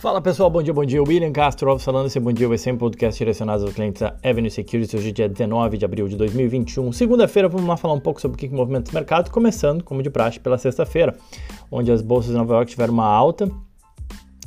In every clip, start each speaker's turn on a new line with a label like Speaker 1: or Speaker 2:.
Speaker 1: Fala pessoal, bom dia, bom dia. William Castro falando. Esse bom dia vai ser um podcast direcionado aos clientes da Avenue Securities. Hoje é dia 19 de abril de 2021. Segunda-feira, vamos lá falar um pouco sobre o que, que movimenta o mercado, começando, como de praxe, pela sexta-feira, onde as bolsas de Nova York tiveram uma alta,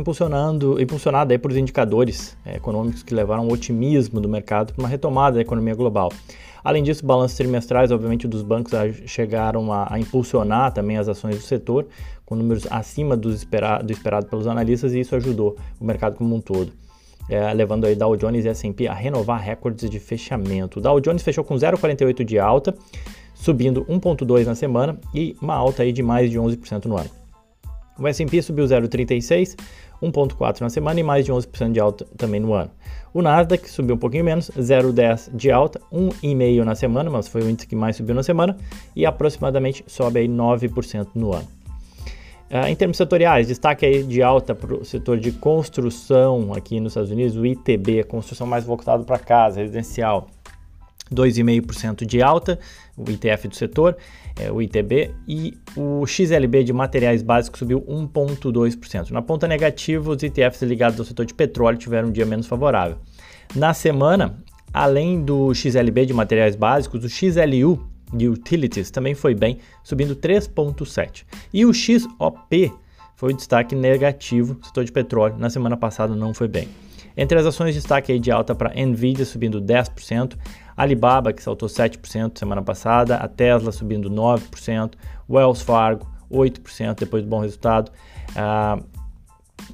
Speaker 1: impulsionando, impulsionada aí por indicadores é, econômicos que levaram ao otimismo do mercado para uma retomada da economia global. Além disso, balanços trimestrais, obviamente, dos bancos chegaram a, a impulsionar também as ações do setor, com números acima do esperado, do esperado pelos analistas, e isso ajudou o mercado como um todo. É, levando aí Dow Jones e S&P a renovar recordes de fechamento. O Dow Jones fechou com 0,48 de alta, subindo 1,2 na semana e uma alta aí de mais de 11% no ano. O S&P subiu 0,36, 1,4 na semana e mais de 11% de alta também no ano. O Nasdaq subiu um pouquinho menos, 0,10 de alta, 1,5 na semana, mas foi o índice que mais subiu na semana e aproximadamente sobe aí 9% no ano. Uh, em termos setoriais, destaque aí de alta para o setor de construção aqui nos Estados Unidos, o ITB, construção mais voltado para casa, residencial, 2,5% de alta, o ITF do setor, é, o ITB, e o XLB de materiais básicos subiu 1,2%. Na ponta negativa, os ITFs ligados ao setor de petróleo tiveram um dia menos favorável. Na semana, além do XLB de materiais básicos, o XLU de utilities também foi bem, subindo 3,7%. E o XOP foi o destaque negativo, setor de petróleo, na semana passada não foi bem. Entre as ações, destaque aí de alta para Nvidia subindo 10%, Alibaba que saltou 7% semana passada, a Tesla subindo 9%, Wells Fargo 8% depois do bom resultado. Uh,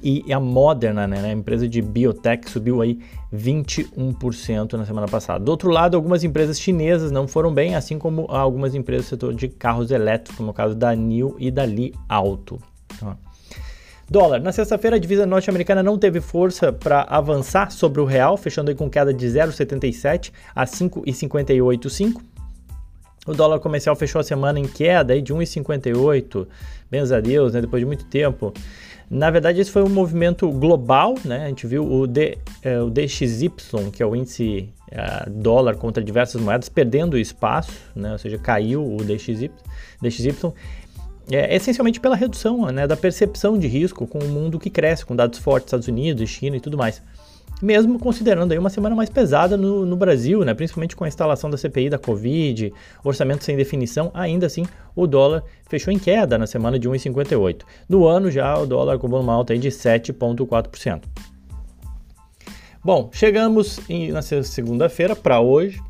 Speaker 1: e a Moderna, né, a empresa de biotech, subiu aí 21% na semana passada. Do outro lado, algumas empresas chinesas não foram bem, assim como algumas empresas do setor de carros elétricos, como o caso da NIO e da Li Auto. Então, dólar. Na sexta-feira, a divisa norte-americana não teve força para avançar sobre o real, fechando aí com queda de 0,77 a 5,585. O dólar comercial fechou a semana em queda aí de 1,58, bens a Deus, né, depois de muito tempo. Na verdade, esse foi um movimento global, né? A gente viu o, D, é, o DXY, que é o índice é, dólar contra diversas moedas, perdendo espaço, né? Ou seja, caiu o DXY, DXY é, essencialmente pela redução né, da percepção de risco com o mundo que cresce, com dados fortes, Estados Unidos, China e tudo mais mesmo considerando aí uma semana mais pesada no, no, Brasil, né, principalmente com a instalação da CPI da Covid, orçamento sem definição, ainda assim o dólar fechou em queda na semana de 1,58. No ano já o dólar acumulou uma alta aí de 7,4%. Bom, chegamos em, na segunda-feira para hoje.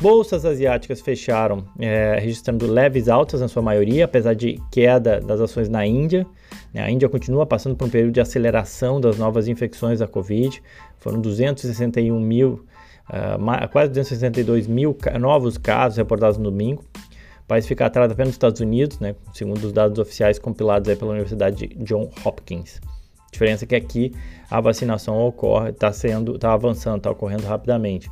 Speaker 1: Bolsas asiáticas fecharam é, registrando leves altas na sua maioria, apesar de queda das ações na Índia. Né? A Índia continua passando por um período de aceleração das novas infecções da Covid. Foram 261 mil, uh, quase 262 mil novos casos reportados no domingo. O país fica atrás apenas dos Estados Unidos, né, segundo os dados oficiais compilados pela Universidade de John Hopkins. A diferença é que aqui a vacinação ocorre, está sendo, está avançando, está ocorrendo rapidamente.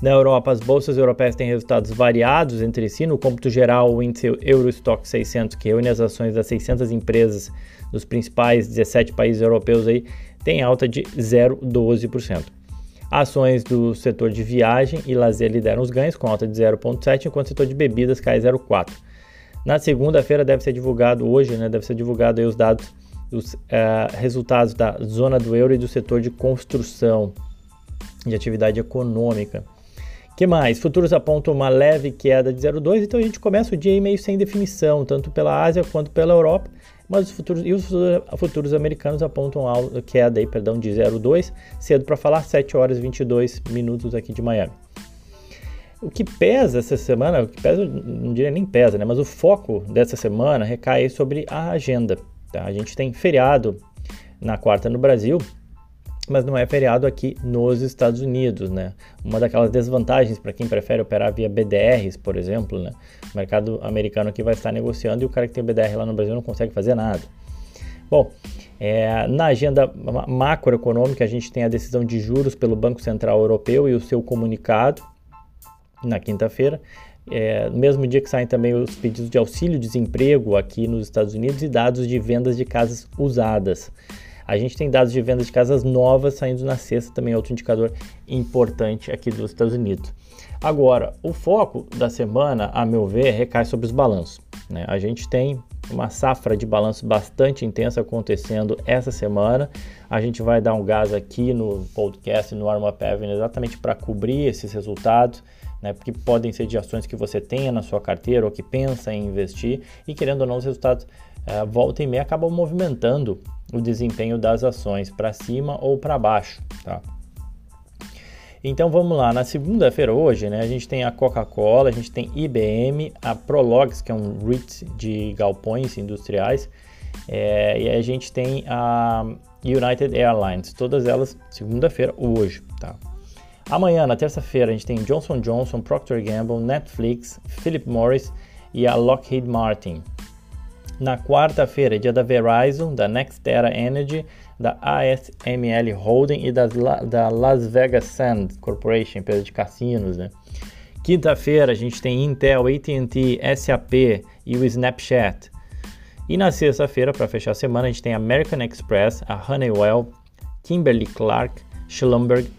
Speaker 1: Na Europa, as bolsas europeias têm resultados variados entre si. No cômputo geral, o índice Eurostock 600, que reúne as ações das 600 empresas dos principais 17 países europeus, aí, tem alta de 0,12%. Ações do setor de viagem e lazer lideram os ganhos, com alta de 0,7%, enquanto o setor de bebidas cai 0,4%. Na segunda-feira deve ser divulgado, hoje, né, deve ser divulgado os dados, os uh, resultados da zona do euro e do setor de construção, de atividade econômica que mais? Futuros apontam uma leve queda de 0,2, então a gente começa o dia meio sem definição, tanto pela Ásia quanto pela Europa, mas os futuros, e os futuros americanos apontam a queda aí, perdão, de 0,2, cedo para falar, 7 horas e 22 minutos aqui de Miami. O que pesa essa semana, o que pesa, não diria nem pesa, né? Mas o foco dessa semana recai sobre a agenda. Tá? A gente tem feriado na quarta no Brasil, mas não é feriado aqui nos Estados Unidos, né? Uma daquelas desvantagens para quem prefere operar via BDRs, por exemplo, né? O mercado americano aqui vai estar negociando e o cara que tem BDR lá no Brasil não consegue fazer nada. Bom, é, na agenda macroeconômica a gente tem a decisão de juros pelo Banco Central Europeu e o seu comunicado na quinta-feira. É, no mesmo dia que saem também os pedidos de auxílio-desemprego aqui nos Estados Unidos e dados de vendas de casas usadas. A gente tem dados de venda de casas novas saindo na sexta, também outro indicador importante aqui dos Estados Unidos. Agora, o foco da semana, a meu ver, recai sobre os balanços. Né? A gente tem uma safra de balanço bastante intensa acontecendo essa semana. A gente vai dar um gás aqui no podcast, no Arma Avenue, exatamente para cobrir esses resultados, né, porque podem ser de ações que você tenha na sua carteira ou que pensa em investir, e querendo ou não, os resultados uh, volta e meia acabam movimentando o desempenho das ações para cima ou para baixo. Tá? Então vamos lá, na segunda-feira hoje, né, a gente tem a Coca-Cola, a gente tem IBM, a Prologs, que é um REIT de galpões industriais, é, e a gente tem a United Airlines, todas elas segunda-feira hoje, tá? Amanhã, na terça-feira, a gente tem Johnson Johnson, Procter Gamble, Netflix, Philip Morris e a Lockheed Martin. Na quarta-feira, dia da Verizon, da NextEra Energy, da ASML Holding e das, da Las Vegas Sand Corporation, empresa de cassinos, né? Quinta-feira a gente tem Intel, AT&T, SAP e o Snapchat. E na sexta-feira, para fechar a semana, a gente tem American Express, a Honeywell, Kimberly Clark, Schlumberg,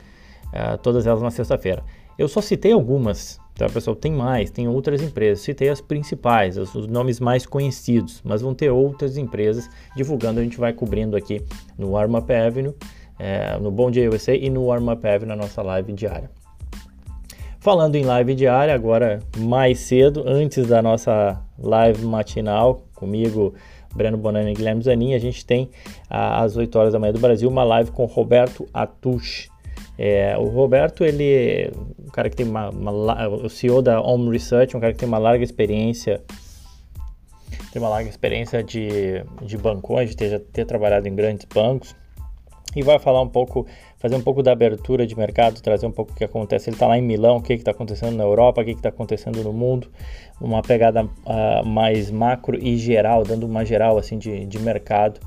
Speaker 1: uh, todas elas na sexta-feira. Eu só citei algumas, Tá, pessoal? Tem mais, tem outras empresas. Citei as principais, os, os nomes mais conhecidos, mas vão ter outras empresas divulgando. A gente vai cobrindo aqui no Warm Up Avenue, é, no Bom Dia USA e no Warm Up Avenue, na nossa live diária. Falando em live diária, agora mais cedo, antes da nossa live matinal, comigo, Breno Bonani e Guilherme Zanin, a gente tem às 8 horas da manhã do Brasil uma live com Roberto Atush. É, o Roberto, ele é um cara que tem uma, uma, o CEO da Home Research, um cara que tem uma larga experiência tem uma larga experiência de, de bancões, de ter, ter trabalhado em grandes bancos e vai falar um pouco, fazer um pouco da abertura de mercado, trazer um pouco o que acontece. Ele está lá em Milão, o que está acontecendo na Europa, o que está acontecendo no mundo, uma pegada uh, mais macro e geral, dando uma geral assim de, de mercado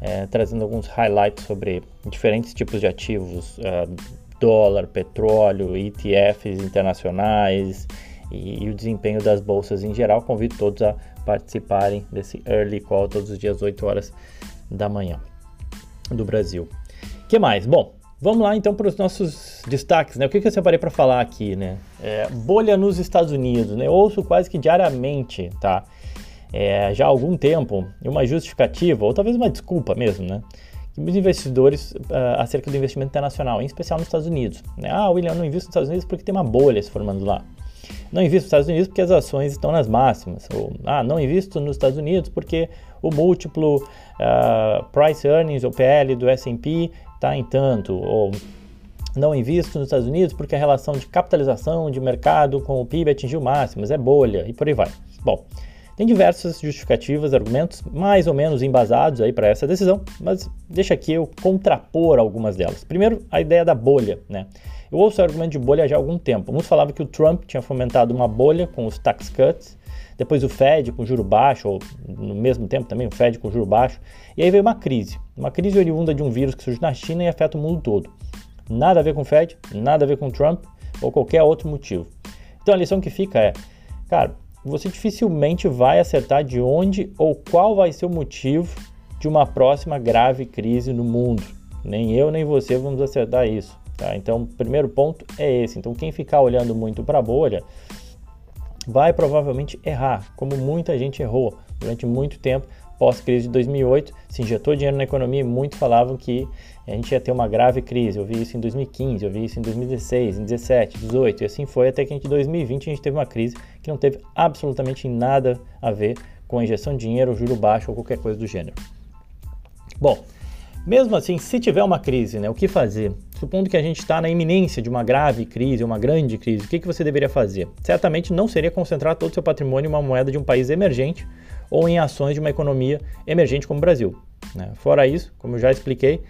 Speaker 1: é, trazendo alguns highlights sobre diferentes tipos de ativos, uh, dólar, petróleo, ETFs internacionais e, e, o desempenho das bolsas em geral. Convido todos a participarem desse early call todos os dias 8 horas da manhã do Brasil. que mais? Bom, vamos lá então para os nossos destaques, né? O que, que eu separei para falar aqui, né? É, bolha nos Estados Unidos, né? Eu ouço quase que diariamente, tá? É, já há algum tempo uma justificativa, ou talvez uma desculpa mesmo, né? Os investidores uh, acerca do investimento internacional, em especial nos Estados Unidos. Né? Ah, William, não invisto nos Estados Unidos porque tem uma bolha se formando lá. Não invisto nos Estados Unidos porque as ações estão nas máximas. Ou, ah, não invisto nos Estados Unidos porque o múltiplo uh, Price Earnings, ou PL do S&P, está em tanto. Ou não invisto nos Estados Unidos porque a relação de capitalização de mercado com o PIB atingiu máximas, é bolha e por aí vai. Bom, tem diversas justificativas, argumentos mais ou menos embasados aí para essa decisão, mas deixa aqui eu contrapor algumas delas. Primeiro, a ideia da bolha, né? Eu ouço o argumento de bolha já há algum tempo. Uns falavam que o Trump tinha fomentado uma bolha com os tax cuts, depois o Fed com juro baixo, ou no mesmo tempo também o Fed com juro baixo, e aí veio uma crise, uma crise oriunda de um vírus que surge na China e afeta o mundo todo. Nada a ver com o Fed, nada a ver com o Trump ou qualquer outro motivo. Então a lição que fica é, cara, você dificilmente vai acertar de onde ou qual vai ser o motivo de uma próxima grave crise no mundo. Nem eu nem você vamos acertar isso. Tá? Então, o primeiro ponto é esse. Então, quem ficar olhando muito para a bolha vai provavelmente errar, como muita gente errou durante muito tempo pós-crise de 2008, se injetou dinheiro na economia e muitos falavam que a gente ia ter uma grave crise. Eu vi isso em 2015, eu vi isso em 2016, em 2017, 2018 e assim foi até que em 2020 a gente teve uma crise que não teve absolutamente nada a ver com a injeção de dinheiro, juro baixo ou qualquer coisa do gênero. Bom, mesmo assim, se tiver uma crise, né, o que fazer? Supondo que a gente está na iminência de uma grave crise, uma grande crise, o que, que você deveria fazer? Certamente não seria concentrar todo o seu patrimônio em uma moeda de um país emergente ou em ações de uma economia emergente como o Brasil. Né? Fora isso, como eu já expliquei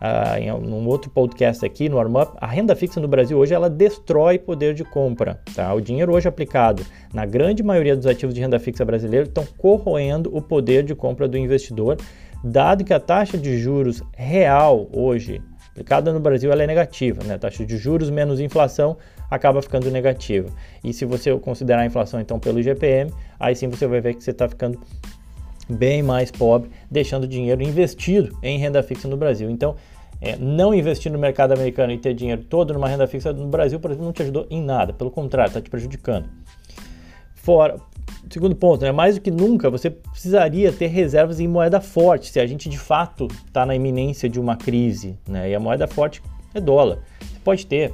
Speaker 1: uh, em um outro podcast aqui no Warm Up, a renda fixa no Brasil hoje ela destrói poder de compra. Tá? O dinheiro hoje aplicado na grande maioria dos ativos de renda fixa brasileiros estão corroendo o poder de compra do investidor, dado que a taxa de juros real hoje aplicada no Brasil ela é negativa, né? A taxa de juros menos inflação acaba ficando negativa. E se você considerar a inflação então pelo IGPM, aí sim você vai ver que você está ficando bem mais pobre, deixando dinheiro investido em renda fixa no Brasil. Então, é, não investir no mercado americano e ter dinheiro todo numa renda fixa no Brasil, por exemplo, não te ajudou em nada. Pelo contrário, está te prejudicando. Fora, segundo ponto, né? mais do que nunca, você precisaria ter reservas em moeda forte, se a gente de fato está na iminência de uma crise. Né? E a moeda forte é dólar. Você pode ter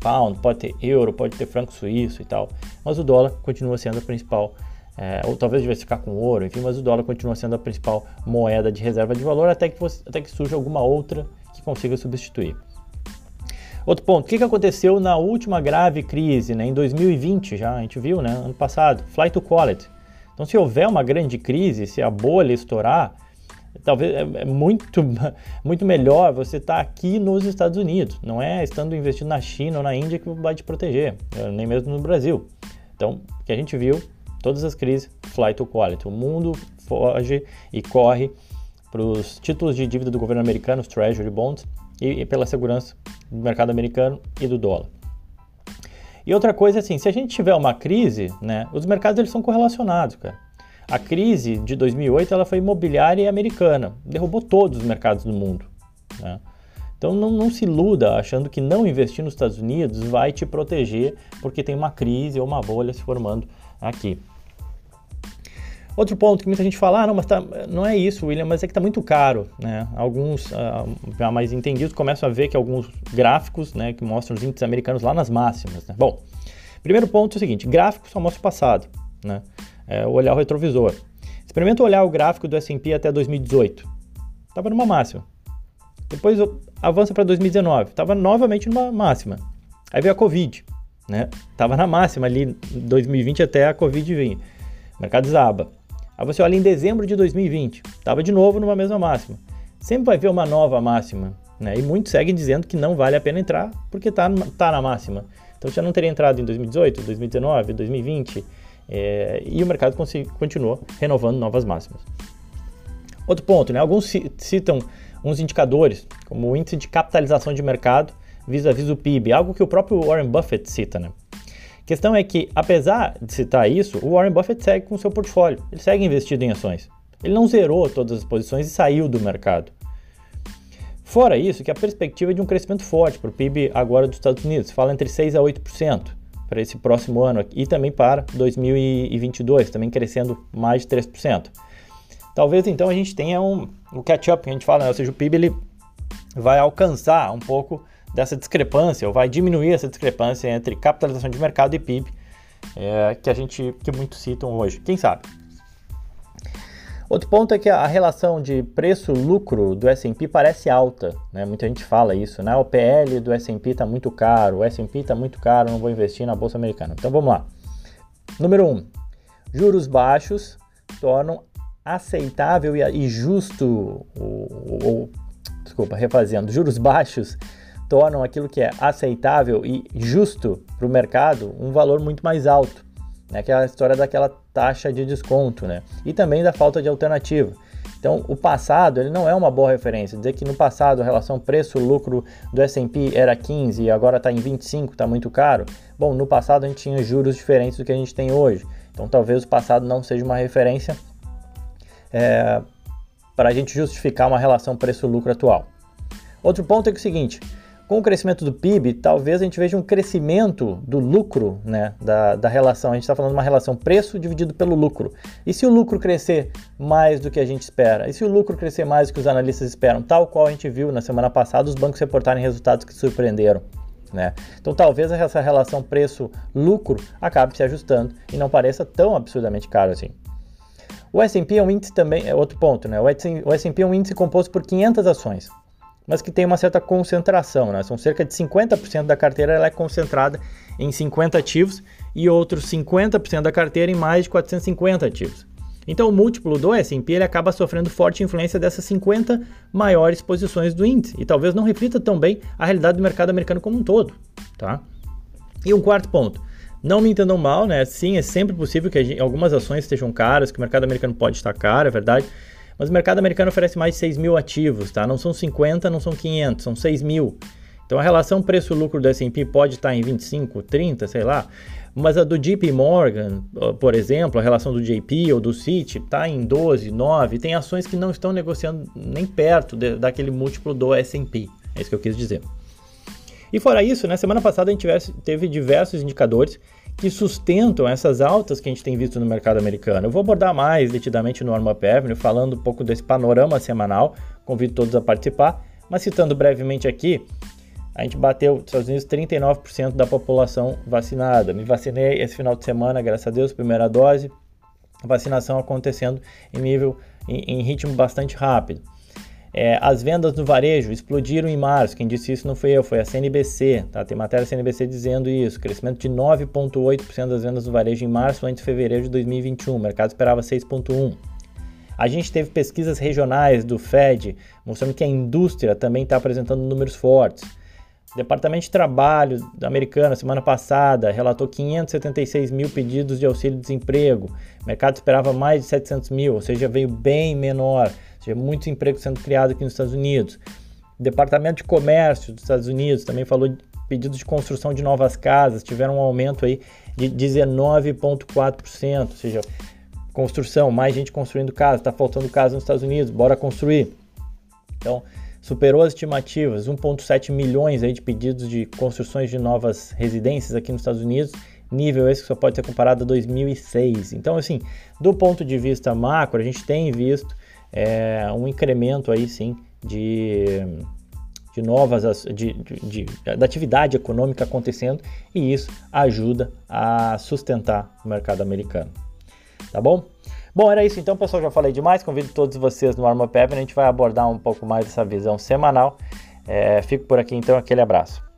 Speaker 1: pound, pode ter euro, pode ter franco suíço e tal, mas o dólar continua sendo a principal é, ou talvez diversificar com ouro, enfim, mas o dólar continua sendo a principal moeda de reserva de valor até que, você, até que surja alguma outra consiga substituir. Outro ponto, o que, que aconteceu na última grave crise, né, em 2020 já, a gente viu, né, ano passado, flight to quality. Então, se houver uma grande crise, se a bolha estourar, talvez é, é muito, muito melhor você estar tá aqui nos Estados Unidos, não é estando investindo na China ou na Índia que vai te proteger, nem mesmo no Brasil. Então, o que a gente viu todas as crises, flight to quality. O mundo foge e corre para os títulos de dívida do governo americano, os Treasury Bonds, e, e, pela segurança do mercado americano e do dólar. E outra coisa assim, se a gente tiver uma crise, né, os mercados eles são correlacionados, cara. A crise de 2008 ela foi imobiliária e americana, derrubou todos os mercados do mundo. Né? Então não, não, se iluda achando que não investir nos Estados Unidos vai te proteger porque tem uma crise ou uma bolha se formando aqui. Outro ponto que muita gente fala, ah, não, mas tá, não é isso, William, mas é que está muito caro. Né? Alguns uh, mais entendidos começam a ver que alguns gráficos né, que mostram os índices americanos lá nas máximas. Né? Bom, primeiro ponto é o seguinte: gráfico só mostra o passado, né? é olhar o retrovisor. Experimenta olhar o gráfico do SP até 2018. Estava numa máxima. Depois avança para 2019, estava novamente numa máxima. Aí veio a Covid, né? Tava na máxima ali 2020 até a Covid vir. Mercado desaba. Aí você olha em dezembro de 2020, estava de novo numa mesma máxima. Sempre vai ver uma nova máxima, né? E muitos seguem dizendo que não vale a pena entrar porque está tá na máxima. Então já não teria entrado em 2018, 2019, 2020 é, e o mercado continuou renovando novas máximas. Outro ponto, né? Alguns citam uns indicadores, como o índice de capitalização de mercado vis-à-vis -vis o PIB, algo que o próprio Warren Buffett cita, né? Questão é que, apesar de citar isso, o Warren Buffett segue com seu portfólio, ele segue investido em ações. Ele não zerou todas as posições e saiu do mercado. Fora isso, que a perspectiva é de um crescimento forte para o PIB agora dos Estados Unidos, fala entre 6 a 8% para esse próximo ano e também para 2022, também crescendo mais de 3%. Talvez então a gente tenha um, um catch-up que a gente fala, né? ou seja, o PIB ele vai alcançar um pouco dessa discrepância, ou vai diminuir essa discrepância entre capitalização de mercado e PIB, é, que a gente que muitos citam hoje. Quem sabe? Outro ponto é que a relação de preço-lucro do S&P parece alta, né? Muita gente fala isso, né? O PL do S&P está muito caro, o S&P está muito caro, não vou investir na bolsa americana. Então vamos lá. Número 1. Um, juros baixos tornam aceitável e justo, ou, ou, desculpa, refazendo, juros baixos tornam aquilo que é aceitável e justo para o mercado um valor muito mais alto. Né? Aquela história daquela taxa de desconto, né? E também da falta de alternativa. Então, o passado ele não é uma boa referência. Dizer que no passado a relação preço-lucro do S&P era 15 e agora está em 25, está muito caro. Bom, no passado a gente tinha juros diferentes do que a gente tem hoje. Então, talvez o passado não seja uma referência é, para a gente justificar uma relação preço-lucro atual. Outro ponto é, é o seguinte: com o crescimento do PIB, talvez a gente veja um crescimento do lucro, né, da, da relação. A gente está falando de uma relação preço dividido pelo lucro. E se o lucro crescer mais do que a gente espera? E se o lucro crescer mais do que os analistas esperam? Tal qual a gente viu na semana passada os bancos reportarem resultados que surpreenderam. Né? Então talvez essa relação preço-lucro acabe se ajustando e não pareça tão absurdamente caro assim. O S&P é um índice também, é outro ponto, né? O S&P é um índice composto por 500 ações mas que tem uma certa concentração, né? São cerca de 50% da carteira ela é concentrada em 50 ativos e outros 50% da carteira em mais de 450 ativos. Então o múltiplo do S&P ele acaba sofrendo forte influência dessas 50 maiores posições do índice e talvez não reflita tão bem a realidade do mercado americano como um todo, tá? E um quarto ponto, não me entendam mal, né? Sim, é sempre possível que algumas ações estejam caras, que o mercado americano pode estar caro, é verdade, mas o mercado americano oferece mais de 6 mil ativos, tá? Não são 50, não são 500, são 6 mil. Então a relação preço-lucro do S&P pode estar em 25, 30, sei lá. Mas a do JP Morgan, por exemplo, a relação do JP ou do Citi está em 12, 9. Tem ações que não estão negociando nem perto de, daquele múltiplo do S&P. É isso que eu quis dizer. E fora isso, na né, semana passada a gente tivesse, teve diversos indicadores que sustentam essas altas que a gente tem visto no mercado americano. Eu vou abordar mais detidamente no Arma Avenue, falando um pouco desse panorama semanal, convido todos a participar, mas citando brevemente aqui, a gente bateu nos Estados Unidos 39% da população vacinada. Me vacinei esse final de semana, graças a Deus, primeira dose, vacinação acontecendo em nível, em, em ritmo bastante rápido. É, as vendas no varejo explodiram em março. Quem disse isso não foi eu, foi a CNBC. Tá? Tem matéria CNBC dizendo isso. Crescimento de 9,8% das vendas no varejo em março antes de fevereiro de 2021. O mercado esperava 6,1%. A gente teve pesquisas regionais do Fed mostrando que a indústria também está apresentando números fortes. O Departamento de Trabalho americano, semana passada, relatou 576 mil pedidos de auxílio-desemprego. O mercado esperava mais de 700 mil, ou seja, veio bem menor. Ou seja, muito emprego sendo criado aqui nos Estados Unidos. O Departamento de Comércio dos Estados Unidos também falou de pedidos de construção de novas casas, tiveram um aumento aí de 19,4%, ou seja, construção, mais gente construindo casa, está faltando casa nos Estados Unidos, bora construir. Então, superou as estimativas, 1,7 milhões aí de pedidos de construções de novas residências aqui nos Estados Unidos, nível esse que só pode ser comparado a 2006. Então, assim, do ponto de vista macro, a gente tem visto é, um incremento aí sim de, de novas de, de, de, da atividade econômica acontecendo e isso ajuda a sustentar o mercado americano. Tá bom? Bom, era isso então, pessoal. Já falei demais. Convido todos vocês no Arma Pep. A gente vai abordar um pouco mais essa visão semanal. É, fico por aqui então. Aquele abraço.